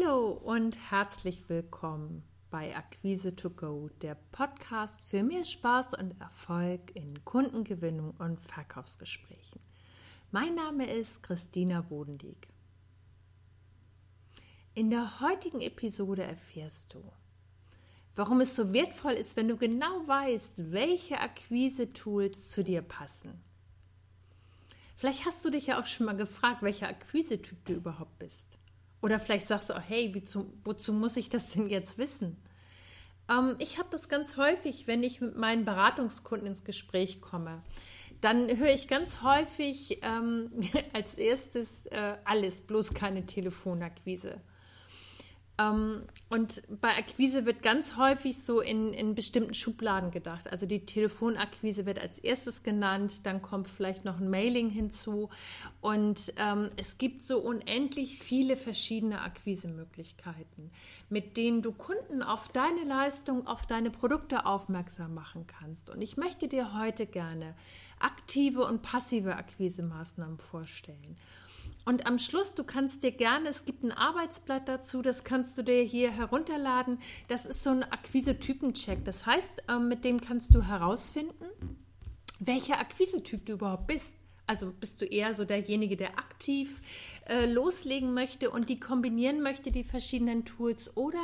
Hallo und herzlich willkommen bei Akquise to Go, der Podcast für mehr Spaß und Erfolg in Kundengewinnung und Verkaufsgesprächen. Mein Name ist Christina Bodendieck. In der heutigen Episode erfährst du, warum es so wertvoll ist, wenn du genau weißt, welche Akquise-Tools zu dir passen. Vielleicht hast du dich ja auch schon mal gefragt, welcher Akquise-Typ du überhaupt bist. Oder vielleicht sagst du auch, hey, zu, wozu muss ich das denn jetzt wissen? Ähm, ich habe das ganz häufig, wenn ich mit meinen Beratungskunden ins Gespräch komme. Dann höre ich ganz häufig ähm, als erstes äh, alles, bloß keine Telefonakquise. Ähm, und bei Akquise wird ganz häufig so in, in bestimmten Schubladen gedacht. Also die Telefonakquise wird als erstes genannt, dann kommt vielleicht noch ein Mailing hinzu. Und ähm, es gibt so unendlich viele verschiedene Akquisemöglichkeiten, mit denen du Kunden auf deine Leistung, auf deine Produkte aufmerksam machen kannst. Und ich möchte dir heute gerne aktive und passive Akquisemaßnahmen vorstellen. Und am Schluss, du kannst dir gerne, es gibt ein Arbeitsblatt dazu, das kannst du dir hier herunterladen. Das ist so ein Akquise-Typen-Check. Das heißt, ähm, mit dem kannst du herausfinden, welcher Akquise-Typ du überhaupt bist. Also bist du eher so derjenige, der aktiv äh, loslegen möchte und die kombinieren möchte, die verschiedenen Tools? Oder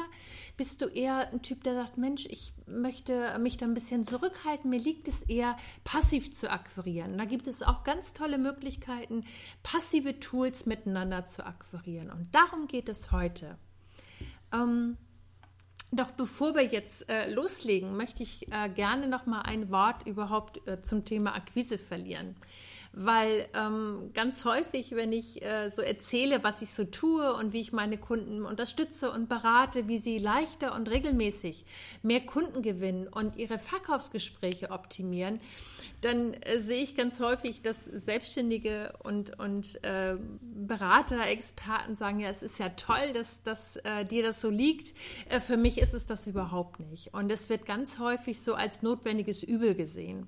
bist du eher ein Typ, der sagt, Mensch, ich möchte mich da ein bisschen zurückhalten, mir liegt es eher, passiv zu akquirieren. Da gibt es auch ganz tolle Möglichkeiten, passive Tools miteinander zu akquirieren. Und darum geht es heute. Ähm, doch bevor wir jetzt äh, loslegen, möchte ich äh, gerne noch mal ein Wort überhaupt äh, zum Thema Akquise verlieren weil ähm, ganz häufig, wenn ich äh, so erzähle, was ich so tue und wie ich meine Kunden unterstütze und berate, wie sie leichter und regelmäßig mehr Kunden gewinnen und ihre Verkaufsgespräche optimieren, dann äh, sehe ich ganz häufig, dass Selbstständige und, und äh, Berater, Experten sagen, ja, es ist ja toll, dass, dass äh, dir das so liegt. Äh, für mich ist es das überhaupt nicht. Und es wird ganz häufig so als notwendiges Übel gesehen.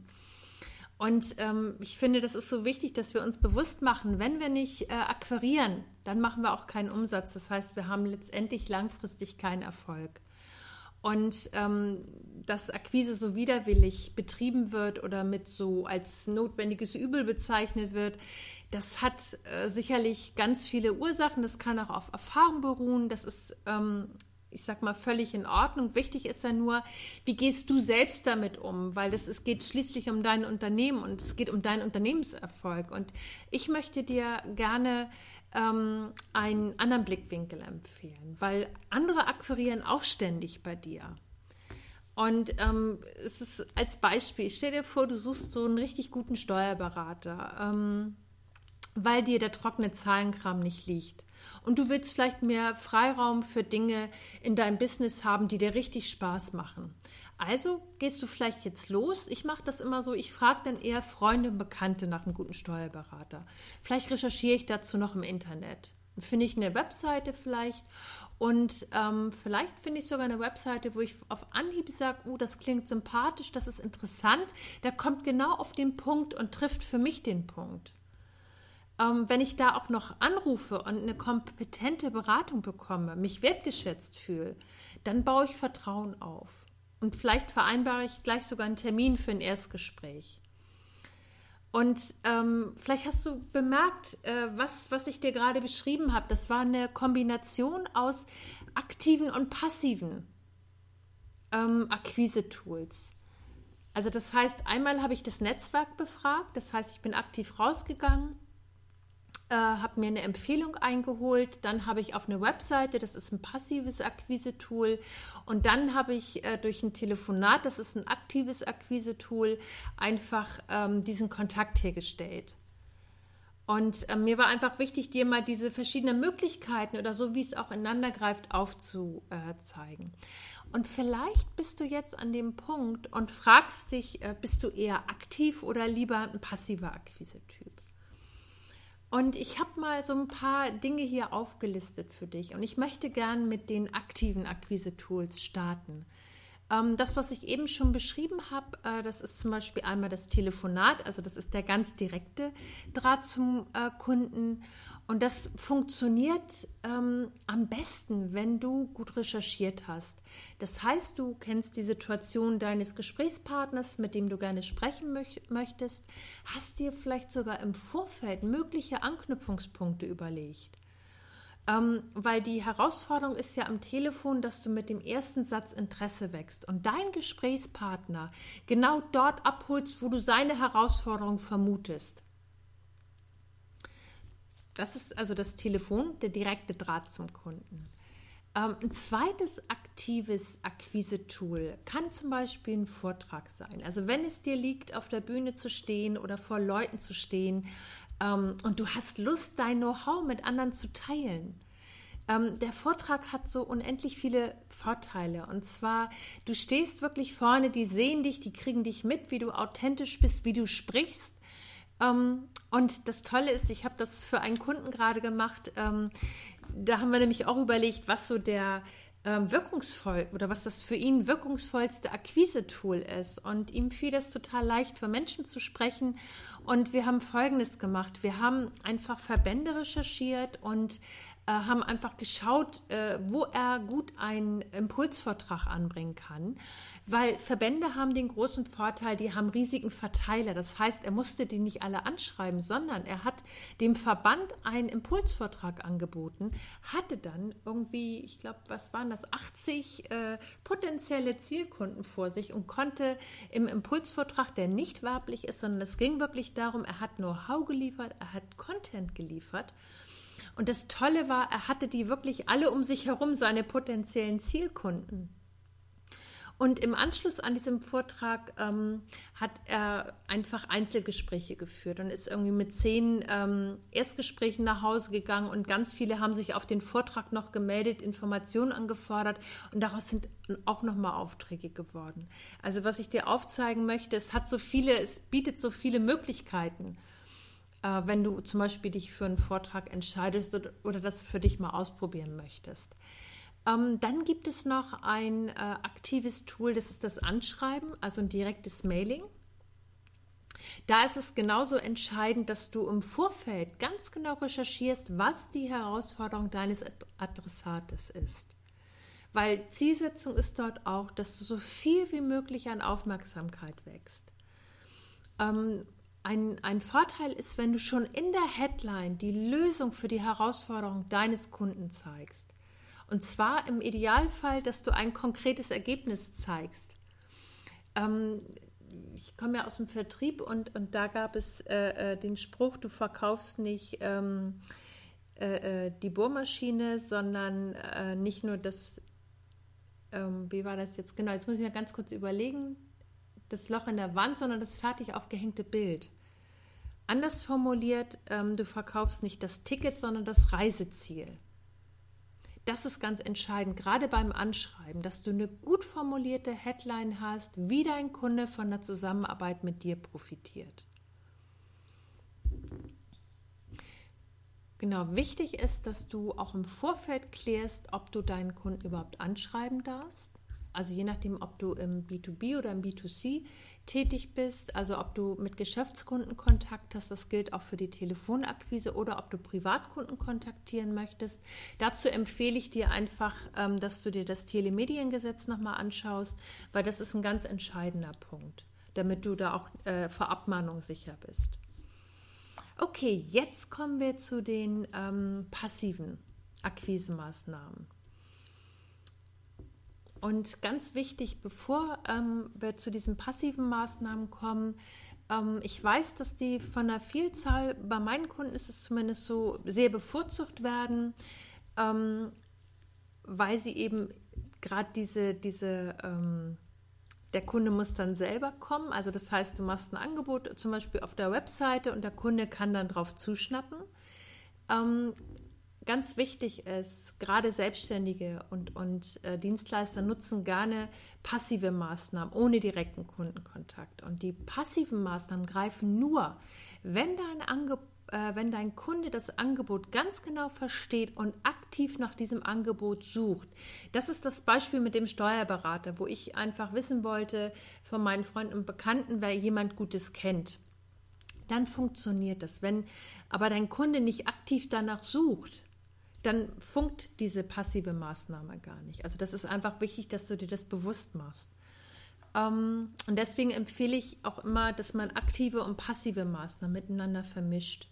Und ähm, ich finde, das ist so wichtig, dass wir uns bewusst machen, wenn wir nicht äh, akquirieren, dann machen wir auch keinen Umsatz. Das heißt, wir haben letztendlich langfristig keinen Erfolg. Und ähm, dass Akquise so widerwillig betrieben wird oder mit so als notwendiges Übel bezeichnet wird, das hat äh, sicherlich ganz viele Ursachen. Das kann auch auf Erfahrung beruhen. Das ist ähm, ich sag mal, völlig in Ordnung. Wichtig ist ja nur, wie gehst du selbst damit um? Weil es, es geht schließlich um dein Unternehmen und es geht um deinen Unternehmenserfolg. Und ich möchte dir gerne ähm, einen anderen Blickwinkel empfehlen, weil andere akquirieren auch ständig bei dir. Und ähm, es ist als Beispiel, stell dir vor, du suchst so einen richtig guten Steuerberater, ähm, weil dir der trockene Zahlenkram nicht liegt. Und du willst vielleicht mehr Freiraum für Dinge in deinem Business haben, die dir richtig Spaß machen. Also gehst du vielleicht jetzt los. Ich mache das immer so, ich frage dann eher Freunde und Bekannte nach einem guten Steuerberater. Vielleicht recherchiere ich dazu noch im Internet. Finde ich eine Webseite vielleicht und ähm, vielleicht finde ich sogar eine Webseite, wo ich auf Anhieb sage, oh, das klingt sympathisch, das ist interessant. Der kommt genau auf den Punkt und trifft für mich den Punkt ähm, wenn ich da auch noch anrufe und eine kompetente Beratung bekomme, mich wertgeschätzt fühle, dann baue ich Vertrauen auf. Und vielleicht vereinbare ich gleich sogar einen Termin für ein Erstgespräch. Und ähm, vielleicht hast du bemerkt, äh, was, was ich dir gerade beschrieben habe. Das war eine Kombination aus aktiven und passiven ähm, Akquise-Tools. Also das heißt, einmal habe ich das Netzwerk befragt, das heißt, ich bin aktiv rausgegangen, äh, habe mir eine Empfehlung eingeholt, dann habe ich auf eine Webseite, das ist ein passives Akquise-Tool, und dann habe ich äh, durch ein Telefonat, das ist ein aktives Akquise-Tool, einfach ähm, diesen Kontakt hergestellt. Und äh, mir war einfach wichtig, dir mal diese verschiedenen Möglichkeiten oder so, wie es auch ineinander greift, aufzuzeigen. Und vielleicht bist du jetzt an dem Punkt und fragst dich, äh, bist du eher aktiv oder lieber ein passiver Akquise-Typ? Und ich habe mal so ein paar Dinge hier aufgelistet für dich und ich möchte gern mit den aktiven Akquise-Tools starten. Ähm, das, was ich eben schon beschrieben habe, äh, das ist zum Beispiel einmal das Telefonat, also das ist der ganz direkte Draht zum äh, Kunden. Und das funktioniert ähm, am besten, wenn du gut recherchiert hast. Das heißt, du kennst die Situation deines Gesprächspartners, mit dem du gerne sprechen möch möchtest, hast dir vielleicht sogar im Vorfeld mögliche Anknüpfungspunkte überlegt. Ähm, weil die Herausforderung ist ja am Telefon, dass du mit dem ersten Satz Interesse wächst und dein Gesprächspartner genau dort abholst, wo du seine Herausforderung vermutest. Das ist also das Telefon, der direkte Draht zum Kunden. Ähm, ein zweites aktives Akquise-Tool kann zum Beispiel ein Vortrag sein. Also wenn es dir liegt, auf der Bühne zu stehen oder vor Leuten zu stehen ähm, und du hast Lust, dein Know-how mit anderen zu teilen. Ähm, der Vortrag hat so unendlich viele Vorteile. Und zwar, du stehst wirklich vorne, die sehen dich, die kriegen dich mit, wie du authentisch bist, wie du sprichst. Ähm, und das Tolle ist, ich habe das für einen Kunden gerade gemacht. Ähm, da haben wir nämlich auch überlegt, was so der ähm, wirkungsvoll oder was das für ihn wirkungsvollste Akquise-Tool ist. Und ihm fiel das total leicht, für Menschen zu sprechen. Und wir haben Folgendes gemacht. Wir haben einfach Verbände recherchiert und äh, haben einfach geschaut, äh, wo er gut einen Impulsvortrag anbringen kann, weil Verbände haben den großen Vorteil, die haben riesigen Verteiler. Das heißt, er musste die nicht alle anschreiben, sondern er hat dem Verband einen Impulsvortrag angeboten, hatte dann irgendwie, ich glaube, was waren das, 80 äh, potenzielle Zielkunden vor sich und konnte im Impulsvortrag, der nicht werblich ist, sondern es ging wirklich darum, er hat Know-how geliefert, er hat Content geliefert und das Tolle war, er hatte die wirklich alle um sich herum, seine potenziellen Zielkunden. Und im Anschluss an diesem Vortrag ähm, hat er einfach Einzelgespräche geführt und ist irgendwie mit zehn ähm, Erstgesprächen nach Hause gegangen und ganz viele haben sich auf den Vortrag noch gemeldet, Informationen angefordert und daraus sind auch nochmal Aufträge geworden. Also was ich dir aufzeigen möchte, es hat so viele, es bietet so viele Möglichkeiten äh, wenn du zum Beispiel dich für einen Vortrag entscheidest oder, oder das für dich mal ausprobieren möchtest. Ähm, dann gibt es noch ein äh, aktives Tool, das ist das Anschreiben, also ein direktes Mailing. Da ist es genauso entscheidend, dass du im Vorfeld ganz genau recherchierst, was die Herausforderung deines Adressates ist. Weil Zielsetzung ist dort auch, dass du so viel wie möglich an Aufmerksamkeit wächst. Ähm, ein, ein Vorteil ist, wenn du schon in der Headline die Lösung für die Herausforderung deines Kunden zeigst. Und zwar im Idealfall, dass du ein konkretes Ergebnis zeigst. Ähm, ich komme ja aus dem Vertrieb und, und da gab es äh, äh den Spruch, du verkaufst nicht ähm, äh, äh, die Bohrmaschine, sondern äh, nicht nur das, ähm, wie war das jetzt genau, jetzt muss ich mir ganz kurz überlegen, das Loch in der Wand, sondern das fertig aufgehängte Bild. Anders formuliert, ähm, du verkaufst nicht das Ticket, sondern das Reiseziel. Das ist ganz entscheidend, gerade beim Anschreiben, dass du eine gut formulierte Headline hast, wie dein Kunde von der Zusammenarbeit mit dir profitiert. Genau, wichtig ist, dass du auch im Vorfeld klärst, ob du deinen Kunden überhaupt anschreiben darfst. Also je nachdem, ob du im B2B oder im B2C tätig bist, also ob du mit Geschäftskunden Kontakt hast, das gilt auch für die Telefonakquise oder ob du Privatkunden kontaktieren möchtest. Dazu empfehle ich dir einfach, ähm, dass du dir das Telemediengesetz nochmal anschaust, weil das ist ein ganz entscheidender Punkt, damit du da auch äh, vor Abmahnung sicher bist. Okay, jetzt kommen wir zu den ähm, passiven Akquisemaßnahmen. Und ganz wichtig, bevor ähm, wir zu diesen passiven Maßnahmen kommen, ähm, ich weiß, dass die von einer Vielzahl, bei meinen Kunden ist es zumindest so, sehr bevorzugt werden, ähm, weil sie eben gerade diese, diese ähm, der Kunde muss dann selber kommen. Also das heißt, du machst ein Angebot zum Beispiel auf der Webseite und der Kunde kann dann drauf zuschnappen. Ganz wichtig ist, gerade Selbstständige und, und äh, Dienstleister nutzen gerne passive Maßnahmen ohne direkten Kundenkontakt. Und die passiven Maßnahmen greifen nur, wenn dein Angebot äh, wenn dein Kunde das Angebot ganz genau versteht und aktiv nach diesem Angebot sucht. Das ist das Beispiel mit dem Steuerberater, wo ich einfach wissen wollte von meinen Freunden und Bekannten, wer jemand Gutes kennt. Dann funktioniert das. Wenn aber dein Kunde nicht aktiv danach sucht, dann funkt diese passive Maßnahme gar nicht. Also das ist einfach wichtig, dass du dir das bewusst machst. Ähm, und deswegen empfehle ich auch immer, dass man aktive und passive Maßnahmen miteinander vermischt.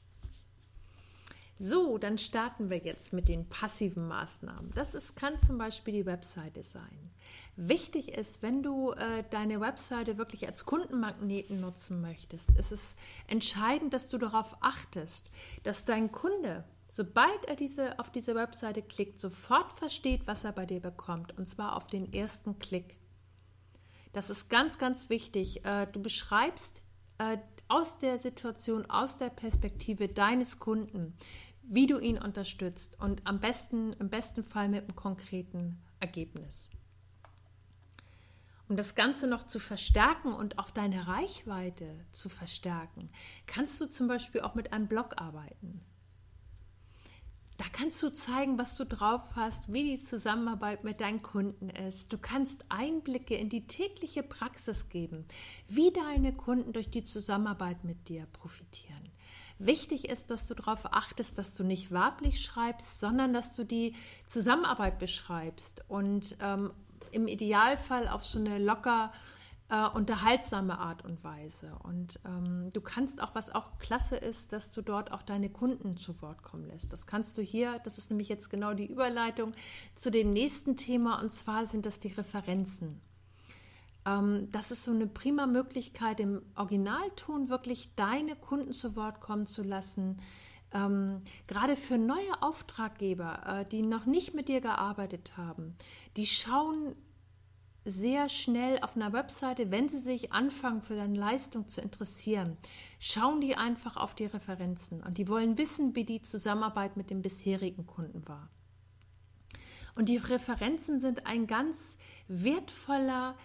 So, dann starten wir jetzt mit den passiven Maßnahmen. Das ist, kann zum Beispiel die Webseite sein. Wichtig ist, wenn du äh, deine Webseite wirklich als Kundenmagneten nutzen möchtest, ist es entscheidend, dass du darauf achtest, dass dein Kunde, sobald er diese, auf diese Webseite klickt, sofort versteht, was er bei dir bekommt. Und zwar auf den ersten Klick. Das ist ganz, ganz wichtig. Äh, du beschreibst äh, aus der Situation, aus der Perspektive deines Kunden, wie du ihn unterstützt und am besten, im besten Fall mit einem konkreten Ergebnis. Um das Ganze noch zu verstärken und auch deine Reichweite zu verstärken, kannst du zum Beispiel auch mit einem Blog arbeiten. Da kannst du zeigen, was du drauf hast, wie die Zusammenarbeit mit deinen Kunden ist. Du kannst Einblicke in die tägliche Praxis geben, wie deine Kunden durch die Zusammenarbeit mit dir profitieren. Wichtig ist, dass du darauf achtest, dass du nicht werblich schreibst, sondern dass du die Zusammenarbeit beschreibst und ähm, im Idealfall auf so eine locker äh, unterhaltsame Art und Weise. Und ähm, du kannst auch, was auch klasse ist, dass du dort auch deine Kunden zu Wort kommen lässt. Das kannst du hier, das ist nämlich jetzt genau die Überleitung zu dem nächsten Thema, und zwar sind das die Referenzen. Ähm, das ist so eine prima Möglichkeit, im Originalton wirklich deine Kunden zu Wort kommen zu lassen. Ähm, gerade für neue Auftraggeber, äh, die noch nicht mit dir gearbeitet haben, die schauen sehr schnell auf einer Webseite, wenn sie sich anfangen für deine Leistung zu interessieren, schauen die einfach auf die Referenzen und die wollen wissen, wie die Zusammenarbeit mit dem bisherigen Kunden war. Und die Referenzen sind ein ganz wertvoller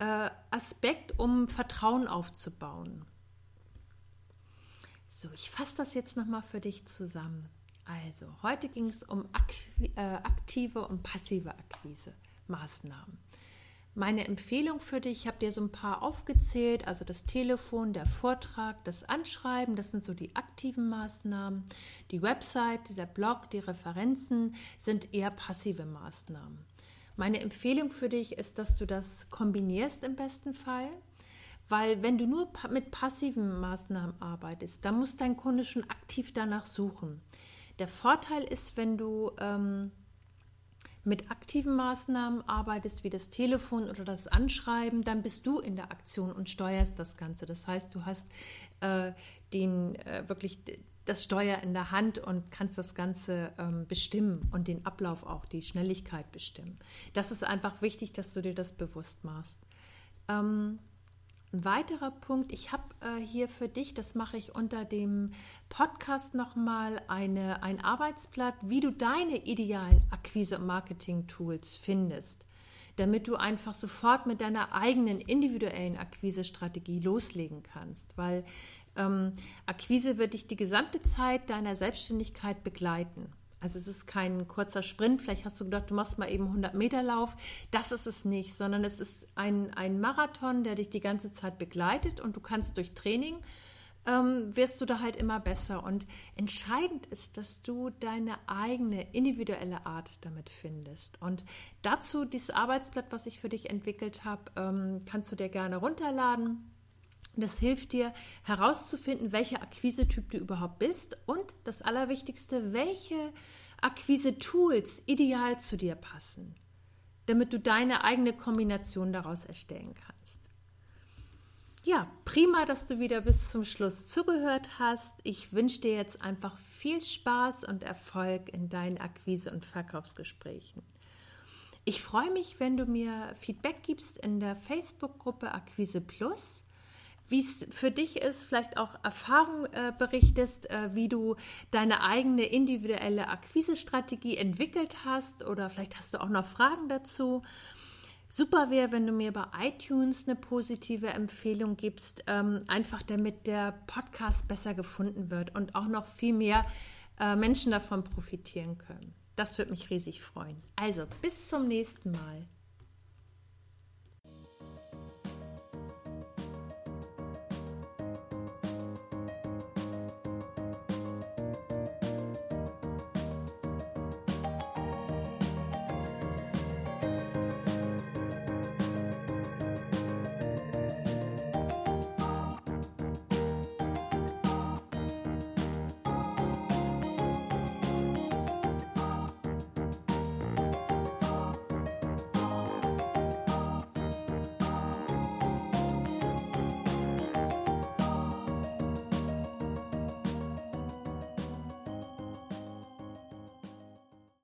äh, Aspekt, um Vertrauen aufzubauen. So, ich fasse das jetzt nochmal für dich zusammen. Also, heute ging es um äh, aktive und passive Akquise-Maßnahmen. Meine Empfehlung für dich, ich habe dir so ein paar aufgezählt, also das Telefon, der Vortrag, das Anschreiben, das sind so die aktiven Maßnahmen. Die Website, der Blog, die Referenzen sind eher passive Maßnahmen. Meine Empfehlung für dich ist, dass du das kombinierst im besten Fall, weil wenn du nur mit passiven Maßnahmen arbeitest, dann muss dein Kunde schon aktiv danach suchen. Der Vorteil ist, wenn du ähm, mit aktiven Maßnahmen arbeitest, wie das Telefon oder das Anschreiben, dann bist du in der Aktion und steuerst das Ganze. Das heißt, du hast äh, den äh, wirklich das Steuer in der Hand und kannst das Ganze ähm, bestimmen und den Ablauf auch, die Schnelligkeit bestimmen. Das ist einfach wichtig, dass du dir das bewusst machst. Ähm, ein weiterer Punkt, ich habe äh, hier für dich, das mache ich unter dem Podcast nochmal, ein Arbeitsblatt, wie du deine idealen Akquise- und Marketing-Tools findest, damit du einfach sofort mit deiner eigenen individuellen Akquise-Strategie loslegen kannst, weil ähm, Akquise wird dich die gesamte Zeit deiner Selbstständigkeit begleiten. Also es ist kein kurzer Sprint, vielleicht hast du gedacht, du machst mal eben 100 Meter Lauf. Das ist es nicht, sondern es ist ein, ein Marathon, der dich die ganze Zeit begleitet und du kannst durch Training, ähm, wirst du da halt immer besser. Und entscheidend ist, dass du deine eigene individuelle Art damit findest. Und dazu dieses Arbeitsblatt, was ich für dich entwickelt habe, ähm, kannst du dir gerne runterladen das hilft dir herauszufinden, welcher Akquise-Typ du überhaupt bist und das Allerwichtigste, welche Akquise-Tools ideal zu dir passen, damit du deine eigene Kombination daraus erstellen kannst. Ja, prima, dass du wieder bis zum Schluss zugehört hast. Ich wünsche dir jetzt einfach viel Spaß und Erfolg in deinen Akquise- und Verkaufsgesprächen. Ich freue mich, wenn du mir Feedback gibst in der Facebook-Gruppe Akquise Plus wie es für dich ist, vielleicht auch Erfahrung äh, berichtest, äh, wie du deine eigene individuelle Akquisestrategie entwickelt hast oder vielleicht hast du auch noch Fragen dazu. Super wäre, wenn du mir bei iTunes eine positive Empfehlung gibst, ähm, einfach damit der Podcast besser gefunden wird und auch noch viel mehr äh, Menschen davon profitieren können. Das würde mich riesig freuen. Also, bis zum nächsten Mal.